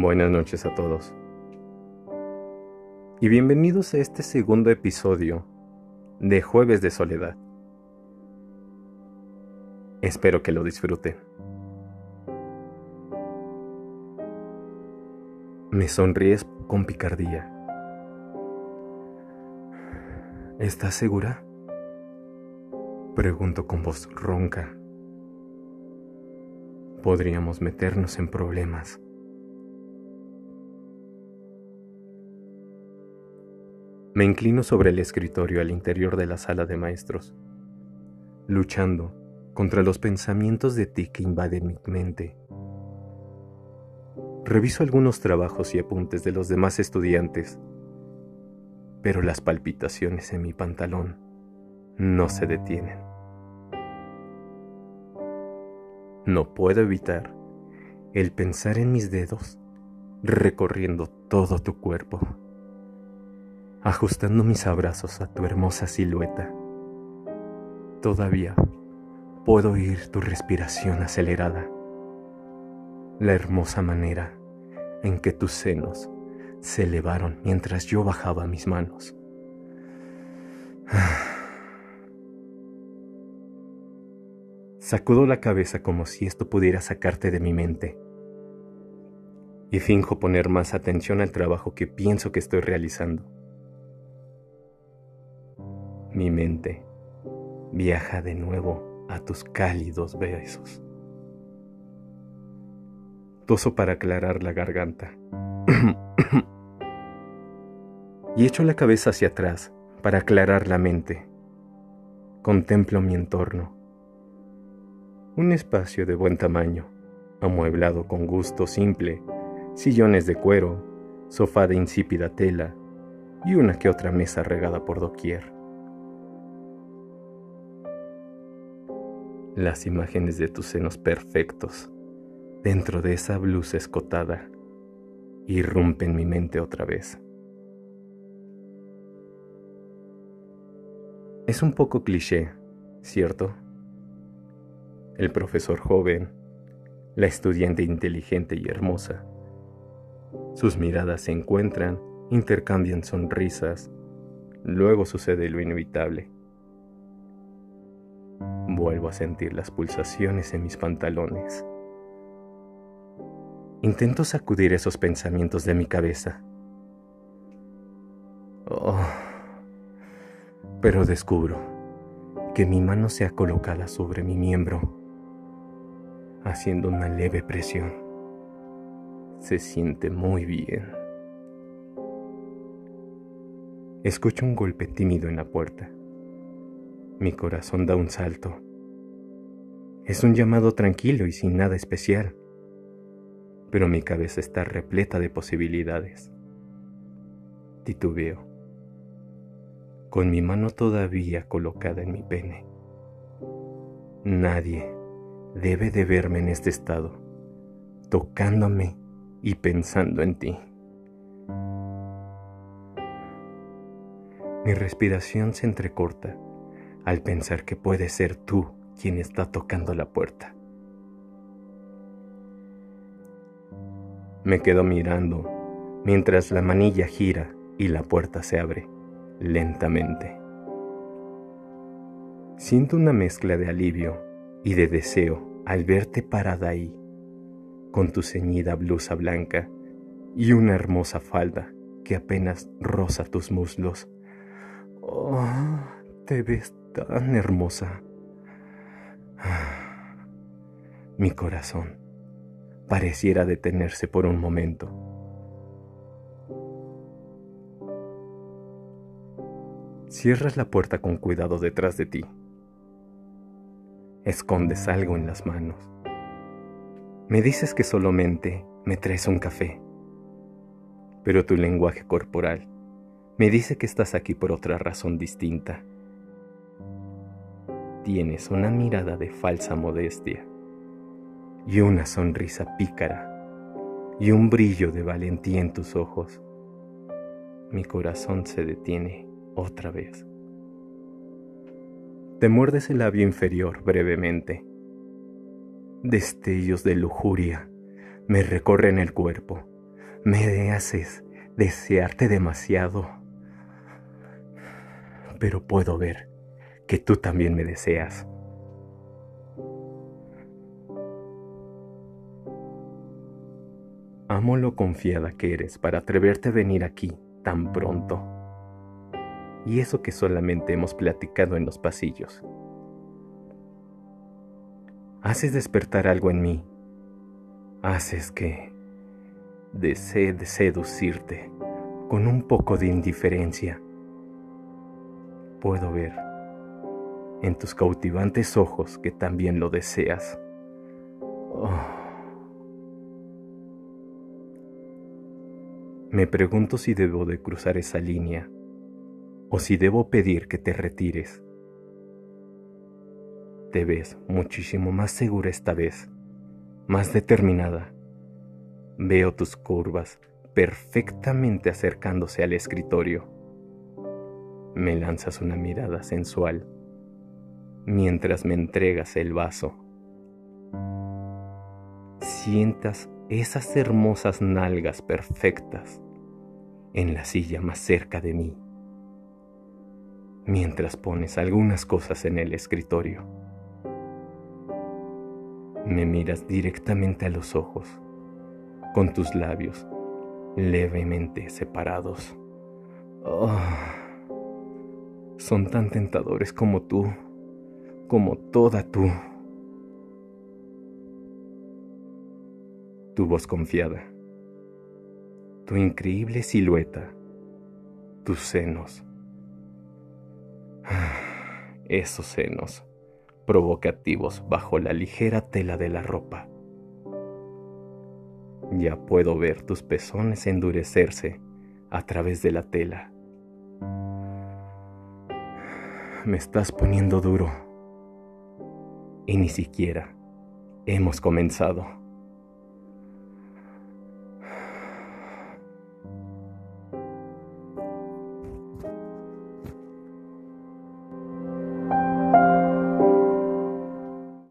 Buenas noches a todos. Y bienvenidos a este segundo episodio de Jueves de Soledad. Espero que lo disfruten. Me sonríes con picardía. ¿Estás segura? Pregunto con voz ronca. Podríamos meternos en problemas. Me inclino sobre el escritorio al interior de la sala de maestros, luchando contra los pensamientos de ti que invaden mi mente. Reviso algunos trabajos y apuntes de los demás estudiantes, pero las palpitaciones en mi pantalón no se detienen. No puedo evitar el pensar en mis dedos recorriendo todo tu cuerpo ajustando mis abrazos a tu hermosa silueta. Todavía puedo oír tu respiración acelerada, la hermosa manera en que tus senos se elevaron mientras yo bajaba mis manos. Sacudo la cabeza como si esto pudiera sacarte de mi mente y finjo poner más atención al trabajo que pienso que estoy realizando. Mi mente viaja de nuevo a tus cálidos besos. Toso para aclarar la garganta. y echo la cabeza hacia atrás para aclarar la mente. Contemplo mi entorno. Un espacio de buen tamaño, amueblado con gusto simple, sillones de cuero, sofá de insípida tela y una que otra mesa regada por doquier. Las imágenes de tus senos perfectos dentro de esa blusa escotada irrumpen mi mente otra vez. Es un poco cliché, ¿cierto? El profesor joven, la estudiante inteligente y hermosa. Sus miradas se encuentran, intercambian sonrisas, luego sucede lo inevitable Vuelvo a sentir las pulsaciones en mis pantalones. Intento sacudir esos pensamientos de mi cabeza. Oh, pero descubro que mi mano se ha colocado sobre mi miembro, haciendo una leve presión. Se siente muy bien. Escucho un golpe tímido en la puerta. Mi corazón da un salto. Es un llamado tranquilo y sin nada especial, pero mi cabeza está repleta de posibilidades. Titubeo, con mi mano todavía colocada en mi pene. Nadie debe de verme en este estado, tocándome y pensando en ti. Mi respiración se entrecorta al pensar que puede ser tú quien está tocando la puerta. Me quedo mirando mientras la manilla gira y la puerta se abre lentamente. Siento una mezcla de alivio y de deseo al verte parada ahí, con tu ceñida blusa blanca y una hermosa falda que apenas roza tus muslos. Oh, te ves tan hermosa. Mi corazón pareciera detenerse por un momento. Cierras la puerta con cuidado detrás de ti. Escondes algo en las manos. Me dices que solamente me traes un café, pero tu lenguaje corporal me dice que estás aquí por otra razón distinta. Tienes una mirada de falsa modestia y una sonrisa pícara y un brillo de valentía en tus ojos. Mi corazón se detiene otra vez. Te muerdes el labio inferior brevemente. Destellos de lujuria me recorren el cuerpo. Me haces desearte demasiado. Pero puedo ver que tú también me deseas. Amo lo confiada que eres para atreverte a venir aquí tan pronto. Y eso que solamente hemos platicado en los pasillos. Haces despertar algo en mí. Haces que desee de seducirte con un poco de indiferencia. Puedo ver en tus cautivantes ojos que también lo deseas. Oh. Me pregunto si debo de cruzar esa línea o si debo pedir que te retires. Te ves muchísimo más segura esta vez, más determinada. Veo tus curvas perfectamente acercándose al escritorio. Me lanzas una mirada sensual mientras me entregas el vaso. Sientas esas hermosas nalgas perfectas en la silla más cerca de mí, mientras pones algunas cosas en el escritorio. Me miras directamente a los ojos, con tus labios levemente separados. Oh, son tan tentadores como tú, como toda tú. tu voz confiada, tu increíble silueta, tus senos. Esos senos provocativos bajo la ligera tela de la ropa. Ya puedo ver tus pezones endurecerse a través de la tela. Me estás poniendo duro. Y ni siquiera hemos comenzado.